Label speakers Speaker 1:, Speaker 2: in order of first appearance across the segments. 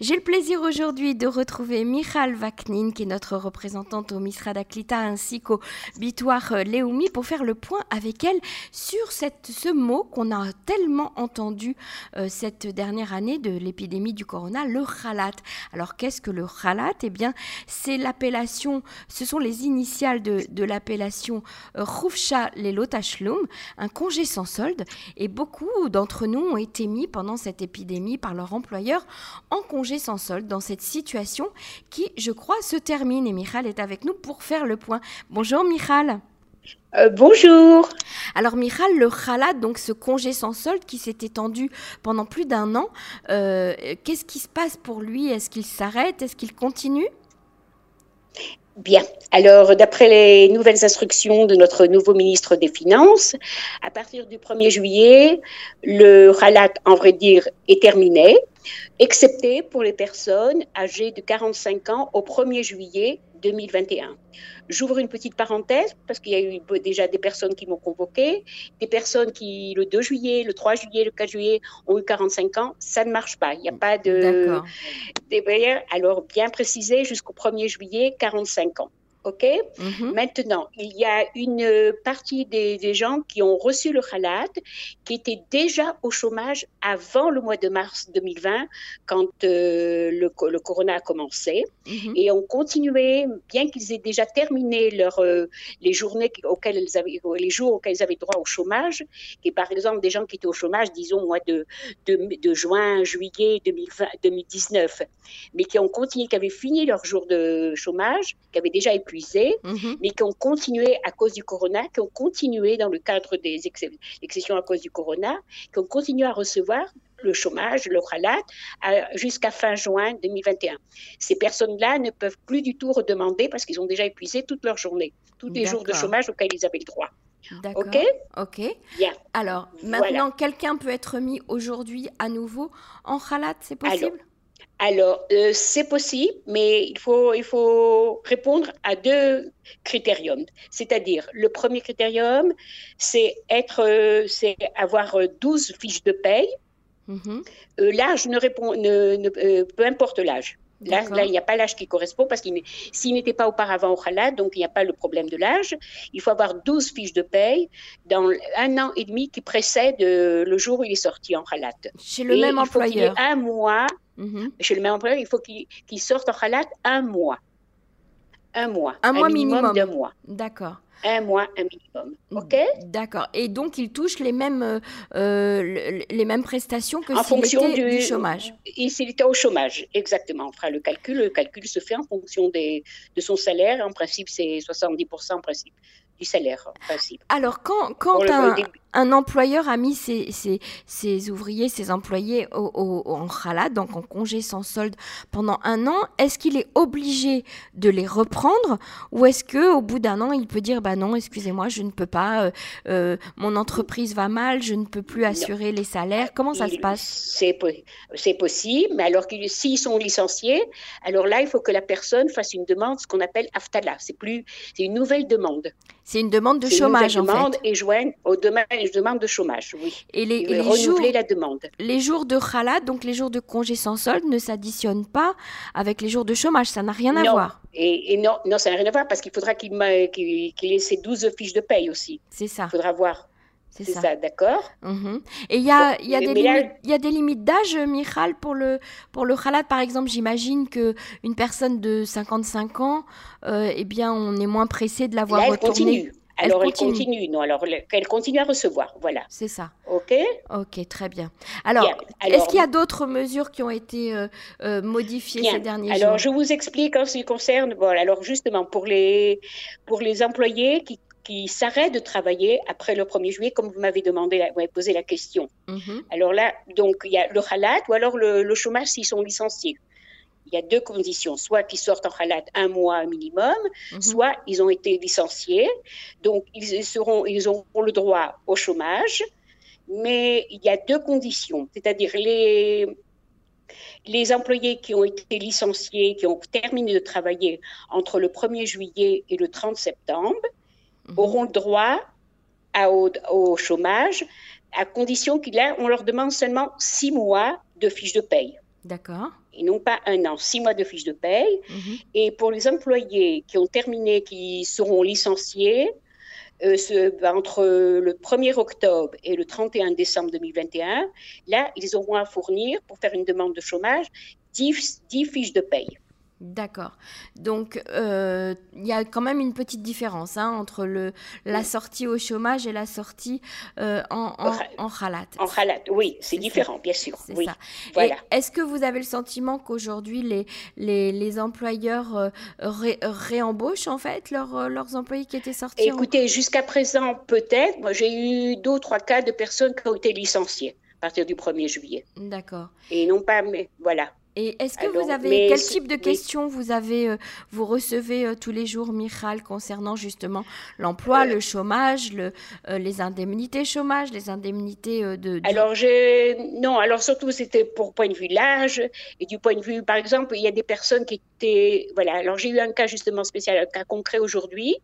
Speaker 1: J'ai le plaisir aujourd'hui de retrouver Michal Vaknin, qui est notre représentante au Misra d'Aklita ainsi qu'au Bitoire euh, Léoumi, pour faire le point avec elle sur ce mot qu'on a tellement entendu euh, cette dernière année de l'épidémie du corona, le khalat. Alors qu'est-ce que le khalat Eh bien, c'est l'appellation, ce sont les initiales de, l'appellation Khufsha euh, Lelot un congé sans solde. Et beaucoup d'entre nous ont été mis pendant cette épidémie par leur employeur en congé sans solde dans cette situation qui, je crois, se termine. Et Michal est avec nous pour faire le point. Bonjour Michal.
Speaker 2: Euh, bonjour.
Speaker 1: Alors Michal, le khalat, donc ce congé sans solde qui s'est étendu pendant plus d'un an, euh, qu'est-ce qui se passe pour lui? Est-ce qu'il s'arrête? Est-ce qu'il continue?
Speaker 2: Bien. Alors, d'après les nouvelles instructions de notre nouveau ministre des Finances, à partir du 1er juillet, le khalat, en vrai dire, est terminé, excepté pour les personnes âgées de 45 ans au 1er juillet 2021. J'ouvre une petite parenthèse parce qu'il y a eu déjà des personnes qui m'ont convoqué, des personnes qui, le 2 juillet, le 3 juillet, le 4 juillet, ont eu 45 ans. Ça ne marche pas. Il n'y a pas de. Alors, bien précisé, jusqu'au 1er juillet, 45 ans. OK mhm. Maintenant, il y a une partie des, gens qui ont reçu le khalat qui étaient déjà au chômage avant le mois de mars 2020, quand euh, le, le, corona a commencé, mhm. et ont continué, bien qu'ils aient déjà terminé leur, euh, les journées auxquelles ils avaient, les jours auxquels ils avaient droit au chômage, et par exemple des gens qui étaient au chômage, disons, au mois de, de, juin, juillet 2020, 2019, mais qui ont continué, qui avaient fini leur jour de chômage, qui avaient déjà été Mhm. mais qui ont continué à cause du corona, qui ont continué dans le cadre des exceptions à cause du corona, qui ont continué à recevoir le chômage, le khalat, jusqu'à fin juin 2021. Ces personnes-là ne peuvent plus du tout redemander parce qu'ils ont déjà épuisé toute leur journée, tous les jours de chômage auxquels ils avaient le droit.
Speaker 1: D'accord. OK? Ok. Alors, maintenant, quelqu'un peut être mis aujourd'hui à nouveau en khalat, c'est possible?
Speaker 2: Alors, euh, c'est possible, mais il faut, il faut répondre à deux critériums. C'est-à-dire, le premier critérium, c'est être, euh, c'est avoir 12 fiches de paye. Mm-hmm. Euh, l'âge ne répond, ne, peu importe l'âge. Là, il n'y a pas l'âge qui correspond parce qu'il s'il n'était pas auparavant au khalat, donc il n'y a pas le problème de l'âge. Il faut avoir 12 fiches de paye dans un an et demi qui précède le jour où il est sorti en khalat.
Speaker 1: Chez le même employeur.
Speaker 2: un mois Mhm. Chez le même employeur, il faut qu'il sorte en khalat un mois. Un mois.
Speaker 1: Un, mois minimum.
Speaker 2: Deux mois.
Speaker 1: D'accord.
Speaker 2: Un mois, un minimum. OK?
Speaker 1: D'accord. Et donc, il touche les mêmes, euh, les mêmes prestations que s'il était du, du chômage
Speaker 2: S'il était au chômage, exactement. On fera le calcul. Le calcul se fait en fonction des, de son salaire. En principe, c'est 70% en principe du salaire, en principe.
Speaker 1: Alors, quand, quand un, un employeur a mis ses, ses, ouvriers, ses employés au, en khalat, donc en congé sans solde pendant un an, est-ce qu'il est obligé de les reprendre ou est-ce que au bout d'un an il peut dire bah non, excusez-moi, je ne peux pas, euh, euh, mon entreprise va mal, je ne peux plus assurer les salaires. Comment ça se passe?
Speaker 2: C'est possible, mais alors s'ils sont licenciés, alors là il faut que la personne fasse une demande, ce qu'on appelle aftala. C'est plus, c'est une nouvelle demande.
Speaker 1: C'est une demande de chômage
Speaker 2: une demande
Speaker 1: et
Speaker 2: joignent au domaine je demande de chômage, oui.
Speaker 1: Et les,
Speaker 2: jours, la demande.
Speaker 1: Les jours de khalat, donc les jours de congé sans solde, ne s'additionnent pas avec les jours de chômage. Ça n'a rien à voir.
Speaker 2: Et, non, non, ça n'a rien à voir parce qu'il faudra qu'il ait ses 12 fiches de paye aussi.
Speaker 1: C'est ça.
Speaker 2: Il faudra voir. C'est ça, d'accord
Speaker 1: mhm. Et il y a, y, a des limites, y a des limites d'âge, Michal, pour le, pour le khalat, par exemple. J'imagine qu'une personne de 55 ans, euh, eh bien, on est moins pressé de l'avoir retournée.
Speaker 2: Alors elle continue. non Alors continue à recevoir, voilà.
Speaker 1: C'est ça.
Speaker 2: Ok.
Speaker 1: Ok, très bien. Alors, est-ce qu'il y a d'autres mesures qui ont été euh, euh, modifiées ces derniers
Speaker 2: jours? Alors je vous explique en ce qui concerne. Bon, alors justement pour les pour les employés qui qui s'arrêtent de travailler après le 1er juillet, comme vous m'avez demandé, vous m'avez posé la question. Mm-hmm. Alors là, donc il y a le halat ou alors le, le chômage s'ils sont licenciés il y a deux conditions, soit qu'ils sortent en halat un mois minimum, mhm. soit ils ont été licenciés, donc ils, seront, ils auront le droit au chômage, mais il y a deux conditions, c'est-à-dire les, les employés qui ont été licenciés, qui ont terminé de travailler entre le 1er juillet et le 30 septembre, mhm. auront le droit au, au, chômage, à condition qu'on leur demande seulement six mois de fiche de paye.
Speaker 1: D'accord.
Speaker 2: Et non pas un an, six mois de fiche de paye.
Speaker 1: Mhm.
Speaker 2: Et pour les employés qui ont terminé, qui seront licenciés, euh, ce- ben, entre le 1er octobre et le 31 décembre 2021, là, ils auront à fournir, pour faire une demande de chômage, 10, 10 fiches de paye.
Speaker 1: D'accord. Donc, euh, il y a quand même une petite différence hein, entre le, la sortie au chômage et la sortie euh, en, en, en khalat.
Speaker 2: En khalat, oui, c'est
Speaker 1: ça.
Speaker 2: différent, bien sûr. Oui, voilà.
Speaker 1: Est-ce que vous avez le sentiment qu'aujourd'hui, les, les, les employeurs euh, ré- réembauchent en fait leurs, euh, leurs employés qui étaient sortis en-
Speaker 2: Écoutez, jusqu'à présent, peut-être, moi j'ai eu deux ou trois cas de personnes qui ont été licenciées à partir du 1er juillet.
Speaker 1: D'accord.
Speaker 2: Et non pas, mais voilà.
Speaker 1: Et est-ce que
Speaker 2: Alors,
Speaker 1: vous avez quel type de questions vous avez euh, vous recevez euh, tous les jours, Michal, concernant justement l'emploi,
Speaker 2: Euh,
Speaker 1: le chômage, le, euh, les indemnités chômage, les indemnités de,
Speaker 2: Alors, j'ai. Non, alors surtout, c'était pour point de vue l'âge et du point de vue, par exemple, il y a des personnes qui étaient. Voilà, alors j'ai eu un cas justement spécial, un cas concret aujourd'hui,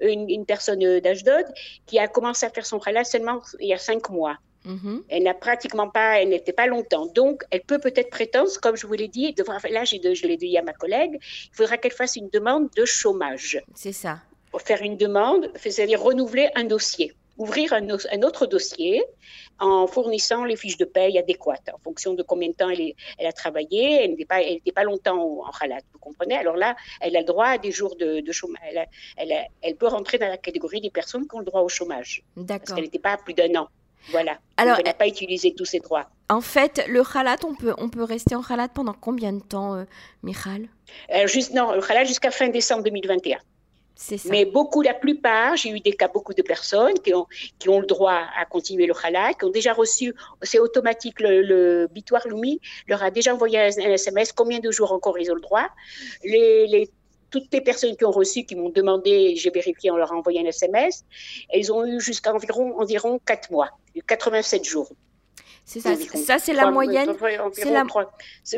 Speaker 2: une, une personne euh, d'Ashdod qui a commencé à faire son halal seulement il y a cinq mois.
Speaker 1: Mhm.
Speaker 2: Elle n'a pratiquement pas, elle n'était pas longtemps. Donc, elle peut peut-être prétendre, comme je vous l'ai dit, devra, là, de- je l'ai dit à ma collègue, il faudra qu'elle fasse une demande de chômage.
Speaker 1: c'est ça.
Speaker 2: Pour faire une demande, c'est-à-dire renouveler un dossier, ouvrir un, autre dossier en fournissant les fiches de paye adéquates en fonction de combien de temps elle, est- elle a travaillé. Elle n'était pas, elle n'était pas longtemps en halat, vous comprenez? Alors là, elle a le droit à des jours de, de chômage. Elle, a- elle, a- elle peut rentrer dans la catégorie des personnes qui ont le droit au chômage parce
Speaker 1: D'accord.
Speaker 2: qu'elle n'était pas à plus d'un an. Voilà.
Speaker 1: Alors,
Speaker 2: elle n'a pas utilisé tous ses droits.
Speaker 1: En fait, le khalat, on peut, on peut rester en khalat pendant combien de temps, euh, Michal?
Speaker 2: Euh, juste, non, le halal jusqu'à fin décembre 2021.
Speaker 1: C'est ça.
Speaker 2: Mais beaucoup, la plupart, j'ai eu des cas, beaucoup de personnes qui ont, qui ont le droit à continuer le halal, qui ont déjà reçu, c'est automatique, le, le Bitoire Lumi leur a déjà envoyé un, un SMS, combien de jours encore ils ont le droit? Les, les- toutes les personnes qui ont reçu, qui m'ont demandé, j'ai vérifié, on leur a envoyé un SMS, elles ont eu jusqu'à environ, environ 4 mois, 87 jours.
Speaker 1: C'est ça. Ça, c'est la moyenne.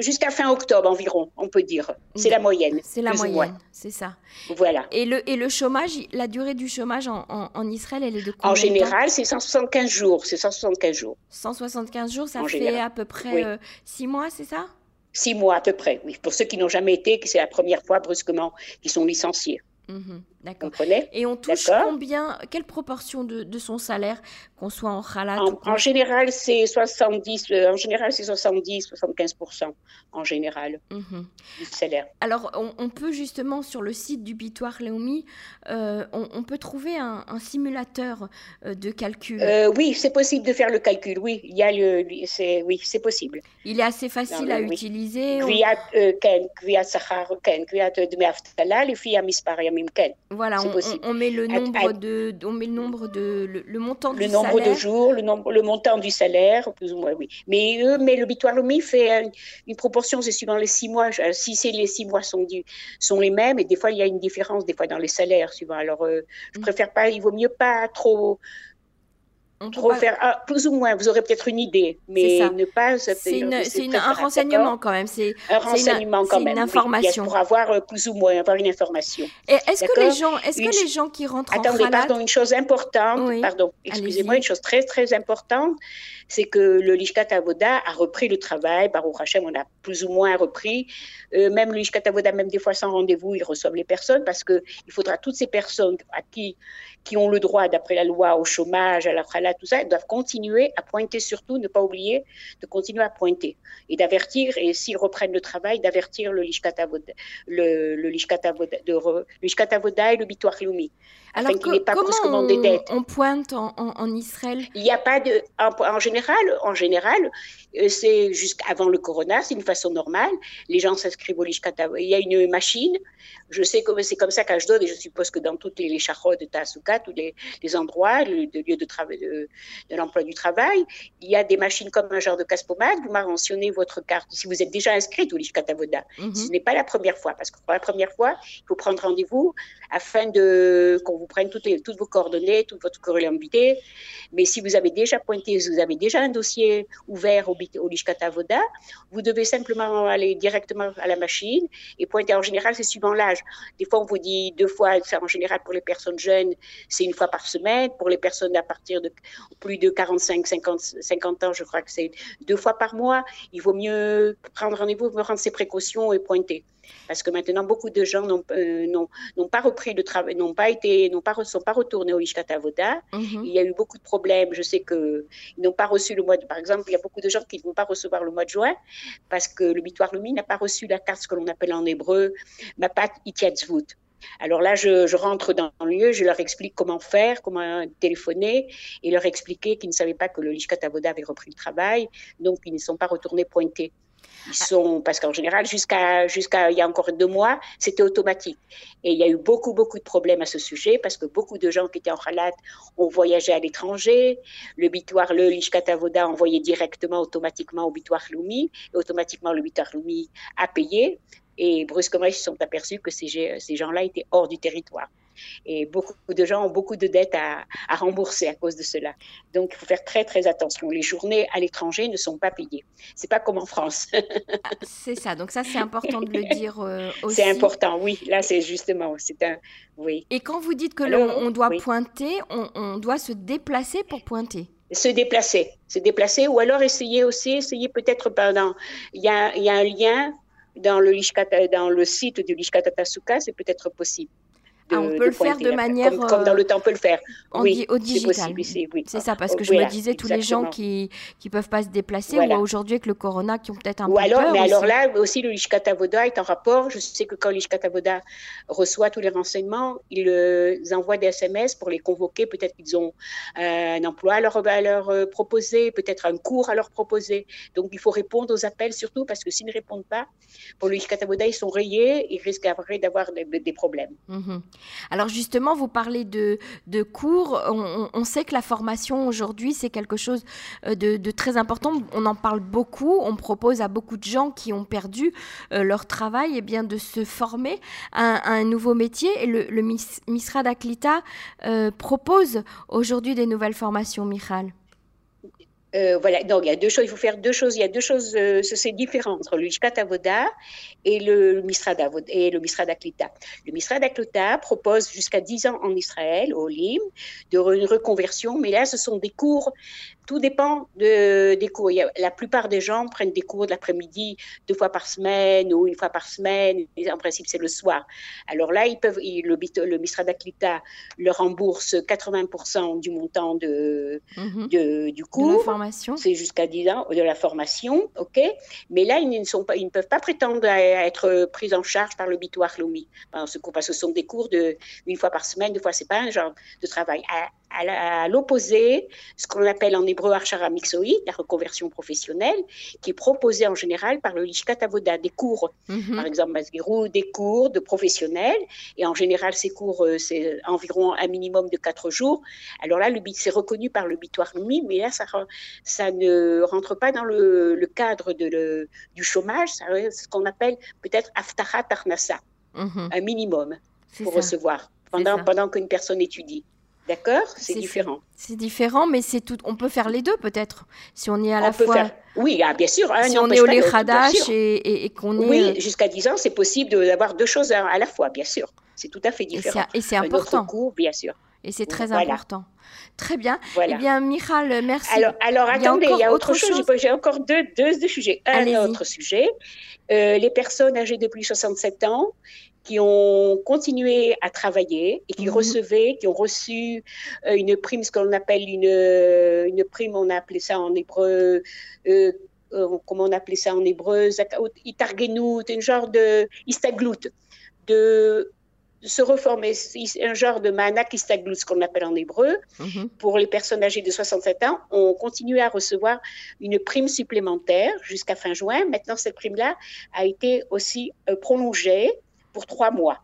Speaker 2: jusqu'à fin octobre environ, on peut dire. C'est la moyenne.
Speaker 1: C'est la moyenne. C'est ça.
Speaker 2: Voilà.
Speaker 1: Et le, et le chômage, la durée du chômage en, en, en Israël, elle est de combien
Speaker 2: En général, c'est 175 jours. C'est 175 jours.
Speaker 1: 175 jours, ça
Speaker 2: En
Speaker 1: fait
Speaker 2: général.
Speaker 1: à peu près
Speaker 2: Oui.
Speaker 1: 6 mois, c'est ça?
Speaker 2: Six mois à peu près, oui. Pour ceux qui n'ont jamais été, c'est la première fois brusquement qu'ils sont licenciés.
Speaker 1: Mhm,
Speaker 2: Vous
Speaker 1: D'accord. Et on touche combien, quelle proportion de, de son salaire, qu'on soit en khalat ou
Speaker 2: en, général, c'est 70, euh, en général, c'est 70, 75% en général
Speaker 1: Mhm.
Speaker 2: du salaire.
Speaker 1: Alors, on, on peut justement sur le site du Bitoire Léomi, euh, on, on peut trouver un, un simulateur euh, de calcul.
Speaker 2: Euh, oui, c'est possible de faire le calcul. Oui, il y a le, c'est, oui, c'est possible.
Speaker 1: Il est assez facile
Speaker 2: Non,
Speaker 1: à
Speaker 2: oui.
Speaker 1: utiliser. on- voilà, on, met le nombre de, on met le nombre de, le, le montant
Speaker 2: le nombre de jours, le nombre, le montant du salaire, plus ou moins, oui. Mais eux, mais le Bitoirlomi fait une, proportion, c'est suivant les six mois. Euh, si c'est les six mois sont du, sont les mêmes, et des fois il y a une différence, des fois dans les salaires, suivant. Alors, euh, je
Speaker 1: mm.
Speaker 2: préfère pas, il vaut mieux pas trop Trop
Speaker 1: pas-
Speaker 2: faire, ah, plus ou moins, vous aurez peut-être une idée, mais ne pas.
Speaker 1: C'est une- c'est une- un renseignement quand même. C'est
Speaker 2: Un
Speaker 1: une-
Speaker 2: renseignement
Speaker 1: c'est
Speaker 2: quand
Speaker 1: une
Speaker 2: même. oui,
Speaker 1: information.
Speaker 2: pour avoir euh, plus ou moins, avoir une information.
Speaker 1: Et est-ce que les gens, est-ce que
Speaker 2: Une-
Speaker 1: les gens qui rentrent en
Speaker 2: Attendez, pardon, une chose importante,
Speaker 1: Oui,
Speaker 2: pardon, excusez-moi, une chose très très importante, c'est que le Lishkat Avoda a repris le travail, Baruch Hashem, on a plus ou moins repris, Euh, même le Lishkat Avoda, même des fois sans rendez-vous, ils reçoivent les personnes, parce que il faudra toutes ces personnes à qui, qui ont le droit, d'après la loi, au chômage, à la khala, tout ça, doivent continuer à pointer, surtout, ne pas oublier de continuer à pointer, et d'avertir, et s'ils reprennent le travail, d'avertir le Lishkat Avoda, le, Lishkat Avoda, Lishkat Avoda et le Bitoire Lumi.
Speaker 1: Alors que-
Speaker 2: pas
Speaker 1: comment
Speaker 2: brusquement des
Speaker 1: on,
Speaker 2: dettes.
Speaker 1: on pointe en, en- en Israël?
Speaker 2: Il n'y a pas de, en, en général, en général, euh, c'est jusqu'avant le corona, c'est une façon normale. Les gens s'inscrivent au Lishkata. Il y a une machine. Je sais que c'est comme ça qu'à Ashdod, et je suppose que dans toutes les, les chachot de Tasuka, tous les, les endroits, le, de lieux de travail, de, de l'emploi du travail, il y a des machines comme un genre de casse-pommade. Vous mentionnez votre carte. Si vous êtes déjà inscrit au Lishkata Voda,
Speaker 1: Mhm.
Speaker 2: ce n'est pas la première fois, parce que pour la première fois, il faut prendre rendez-vous afin de qu'on vous prenne toutes, vos coordonnées, toute votre curiosité. Mais si vous avez déjà pointé, si vous avez déjà un dossier ouvert au, au Lishkata Voda, vous devez simplement aller directement à la machine et pointer. En général, c'est suivant l'âge. Des fois, on vous dit deux fois, en général pour les personnes jeunes, c'est une fois par semaine. Pour les personnes à partir de plus de 45, 50, 50 ans, je crois que c'est deux fois par mois. Il vaut mieux prendre rendez-vous, prendre ses précautions et pointer. Parce que maintenant, beaucoup de gens n'ont euh, pas repris le travail, n'ont pas été, n'ont pas, sont pas retournés au Ishkata Voda. Mhm. Il y a eu beaucoup de problèmes. Je sais qu'ils n'ont pas reçu le mois de, par exemple, il y a beaucoup de gens qui ne vont pas recevoir le mois de juin parce que le Bitoire Lumi n'a pas reçu la carte, ce que l'on appelle en hébreu, Mapat Itiatzvut. Alors là, je, rentre dans le lieu, je leur explique comment faire, comment téléphoner, et leur expliquer qu'ils ne savaient pas que le Lishkat Avoda avait repris le travail, donc ils ne sont pas retournés pointer. Ils sont, parce qu'en général, jusqu'à il y a encore deux mois, c'était automatique. Et il y a eu beaucoup, beaucoup de problèmes à ce sujet parce que beaucoup de gens qui étaient en halat ont voyagé à l'étranger. Le bitoire, le Lishkatavoda envoyait directement, automatiquement au bitoire Lumi. Et automatiquement, le bitoire Lumi a payé. Et brusquement, ils se sont aperçus que ces, ces gens-là étaient hors du territoire. Et beaucoup de gens ont beaucoup de dettes à, rembourser à cause de cela. Donc, il faut faire très, très attention. Les journées à l'étranger ne sont pas payées. C'est pas comme en France.
Speaker 1: Ah, c'est ça. Donc, ça, c'est important de le dire euh, aussi.
Speaker 2: C'est important, oui. Là, c'est justement, c'est un, oui.
Speaker 1: Et quand vous dites que l'on doit pointer, on, doit se déplacer pour pointer
Speaker 2: se déplacer, se déplacer, ou alors essayer aussi, essayer peut-être pendant, il y a, il y a un lien dans le, dans le site du Lishkatatasuka, c'est peut-être possible.
Speaker 1: Ah, on peut le faire de manière.
Speaker 2: Comme, dans le temps, on peut le faire.
Speaker 1: oui, au digital. C'est ça, parce que je me disais, tous les gens qui ne peuvent pas se déplacer, ou aujourd'hui avec le corona, qui ont peut-être un
Speaker 2: ou
Speaker 1: peu
Speaker 2: alors,
Speaker 1: peur
Speaker 2: Mais
Speaker 1: aussi.
Speaker 2: alors là, aussi, le Lishkatavoda est en rapport. Je sais que quand Lishkatavoda reçoit tous les renseignements, ils euh, envoient des SMS pour les convoquer. Peut-être qu'ils ont euh, un emploi à leur, à leur euh, proposer, peut-être un cours à leur proposer. Donc, il faut répondre aux appels, surtout parce que s'ils ne répondent pas, pour le Lishkatavoda, ils sont rayés, ils risquent d'avoir des, des, problèmes.
Speaker 1: Mm alors justement, vous parlez de, cours. On, sait que la formation aujourd'hui, c'est quelque chose euh, de, très important. On en parle beaucoup. On propose à beaucoup de gens qui ont perdu euh, leur travail eh bien, de se former à, un nouveau métier. Et le, le Misra d'Aklita euh, propose aujourd'hui des nouvelles formations, Michal.
Speaker 2: Euh, voilà, donc il y a deux choses, il faut faire deux choses, il y a deux choses, euh, c'est différent entre le Lishkat Avoda et le Misrad et le Misrad Aklita. Le propose jusqu'à 10 ans en Israël, au Lim, de une reconversion, mais là ce sont des cours tout dépend de, des cours. la plupart des gens prennent des cours de l'après-midi deux fois par semaine ou une fois par semaine. En principe, c'est le soir. Alors là, ils peuvent, le, le Misra d'Aklita leur rembourse 80% du montant de,
Speaker 1: mhm.
Speaker 2: de du cours.
Speaker 1: De formation.
Speaker 2: C'est jusqu'à 10 ans de la formation, OK Mais là, ils ne, sont pas, ils ne peuvent pas prétendre à être pris en charge par le Bitoire Lomi. Parce que ce sont des cours de une fois par semaine, deux fois, c'est pas un genre de travail. À, à l'opposé, ce qu'on appelle en hébreu archara mixoïd, la reconversion professionnelle, qui est proposée en général par le Lishkat Avoda, des cours,
Speaker 1: mhm.
Speaker 2: par exemple des cours de professionnels, et en général ces cours, euh, c'est environ un minimum de quatre jours. Alors là, c'est reconnu par le bitoire Lumi, mais là, ça, ça ne rentre pas dans le, cadre de du chômage, c'est ce qu'on appelle peut-être aftara tarnasa,
Speaker 1: mhm.
Speaker 2: un minimum pour recevoir pendant, pendant qu'une personne étudie. D'accord C'est différent.
Speaker 1: C'est différent, mais c'est tout. On peut faire les deux peut-être, si on est à la fois.
Speaker 2: Faire... Oui, ah, bien sûr.
Speaker 1: Hein, si on est au Lechadash et, et, qu'on est.
Speaker 2: Oui, jusqu'à 10 ans, c'est possible d'avoir deux choses à, la fois, bien sûr. C'est tout à fait différent.
Speaker 1: Et c'est important.
Speaker 2: Cours, bien sûr.
Speaker 1: Et c'est très important. Très bien. Eh bien, Michal, merci.
Speaker 2: Alors, alors attendez, il y a, autre chose. J'ai encore deux, deux, sujets. Un autre sujet. Euh, les personnes âgées de plus de 67 ans qui ont continué à travailler et qui mhm. recevaient, qui ont reçu euh, une prime, ce qu'on appelle une, euh, une prime, on a appelé ça en hébreu, euh, comment on appelait ça en hébreu, itargenout, un genre de istaglout, de se reformer, un genre de manak istaglout, ce qu'on appelle en hébreu.
Speaker 1: Mhm.
Speaker 2: Pour les personnes âgées de 67 ans, on continué à recevoir une prime supplémentaire jusqu'à fin juin. Maintenant, cette prime-là a été aussi prolongée pour trois mois.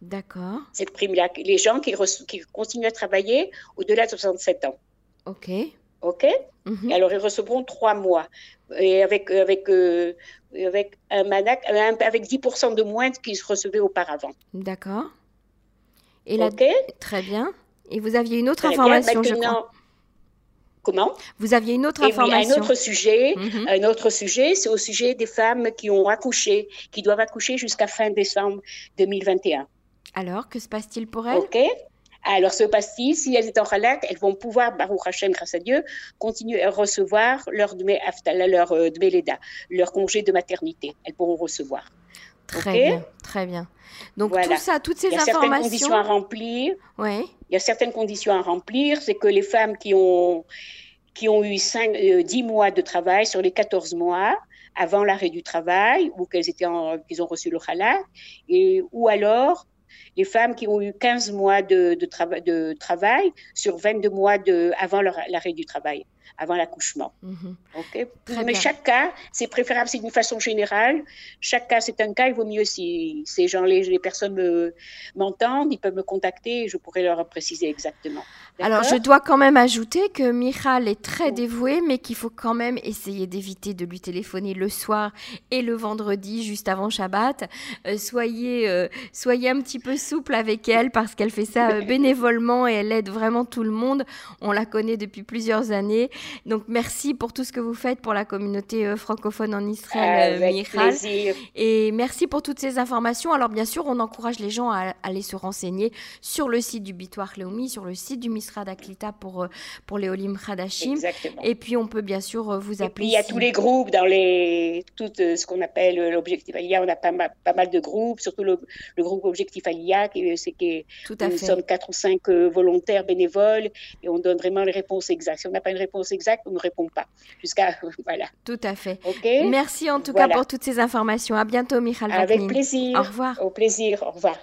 Speaker 1: D'accord.
Speaker 2: Cette prime-là, les gens qui, qui, continuent à travailler au-delà de 67 ans.
Speaker 1: OK.
Speaker 2: OK
Speaker 1: mhm.
Speaker 2: Alors, ils recevront trois mois. Et avec, avec, euh, avec un manac, avec 10% de moins qu'ils recevaient auparavant.
Speaker 1: D'accord. Et là, très bien. Et vous aviez une autre information, je crois.
Speaker 2: Comment?
Speaker 1: Vous aviez une autre information.
Speaker 2: un autre sujet, mhm. un autre sujet, c'est au sujet des femmes qui ont accouché, qui doivent accoucher jusqu'à fin décembre 2021.
Speaker 1: Alors, que se passe-t-il pour elles?
Speaker 2: Ok. Alors, ce passe-t-il Si elles sont en halak, elles vont pouvoir, Baruch Hashem, grâce à Dieu, continuer à recevoir leur leur euh, leur congé de maternité. Elles pourront recevoir.
Speaker 1: Très bien, très bien. Donc tout ça, toutes ces informations.
Speaker 2: Il y a certaines conditions à remplir.
Speaker 1: Oui.
Speaker 2: Il y a certaines conditions à remplir. C'est que les femmes qui ont qui ont eu 5, 10 euh, mois de travail sur les 14 mois avant l'arrêt du travail ou qu'elles étaient qu'ils ont reçu le halak, et ou alors les femmes qui ont eu 15 mois de, de, de travail sur 22 mois de, avant l'arrêt du travail avant l'accouchement. Mhm. Mais chaque cas, c'est préférable, c'est d'une façon générale. Chaque cas, c'est un cas. Il vaut mieux si ces gens, les, les personnes m'entendent, ils peuvent me contacter et je pourrai leur préciser exactement.
Speaker 1: Alors, je dois quand même ajouter que Michal est très dévouée, mais qu'il faut quand même essayer d'éviter de lui téléphoner le soir et le vendredi, juste avant Shabbat. Euh, soyez, euh, soyez un petit peu souple avec elle parce qu'elle fait ça euh, bénévolement et elle aide vraiment tout le monde. On la connaît depuis plusieurs années. Donc, merci pour tout ce que vous faites pour la communauté francophone en Israël,
Speaker 2: avec Plaisir.
Speaker 1: Et merci pour toutes ces informations. Alors, bien sûr, on encourage les gens à aller se renseigner sur le site du Bitoire Léomi, sur le site du Aklita pour, euh, pour les Olim Hadashim. Et puis, on peut bien sûr euh, vous appeler.
Speaker 2: il y a tous les groupes dans les, tout euh, ce qu'on appelle l'objectif Alia. On a pas mal, pas mal de groupes, surtout le, groupe Objectif Alia, c'est que nous sommes quatre ou cinq volontaires bénévoles et on donne vraiment les réponses exactes. Si on n'a pas une réponse exacte, on ne répond pas. Jusqu'à. Voilà.
Speaker 1: Tout à fait. Merci en tout cas pour toutes ces informations. À bientôt, Michal
Speaker 2: Avec plaisir.
Speaker 1: Au revoir.
Speaker 2: Au plaisir. Au revoir.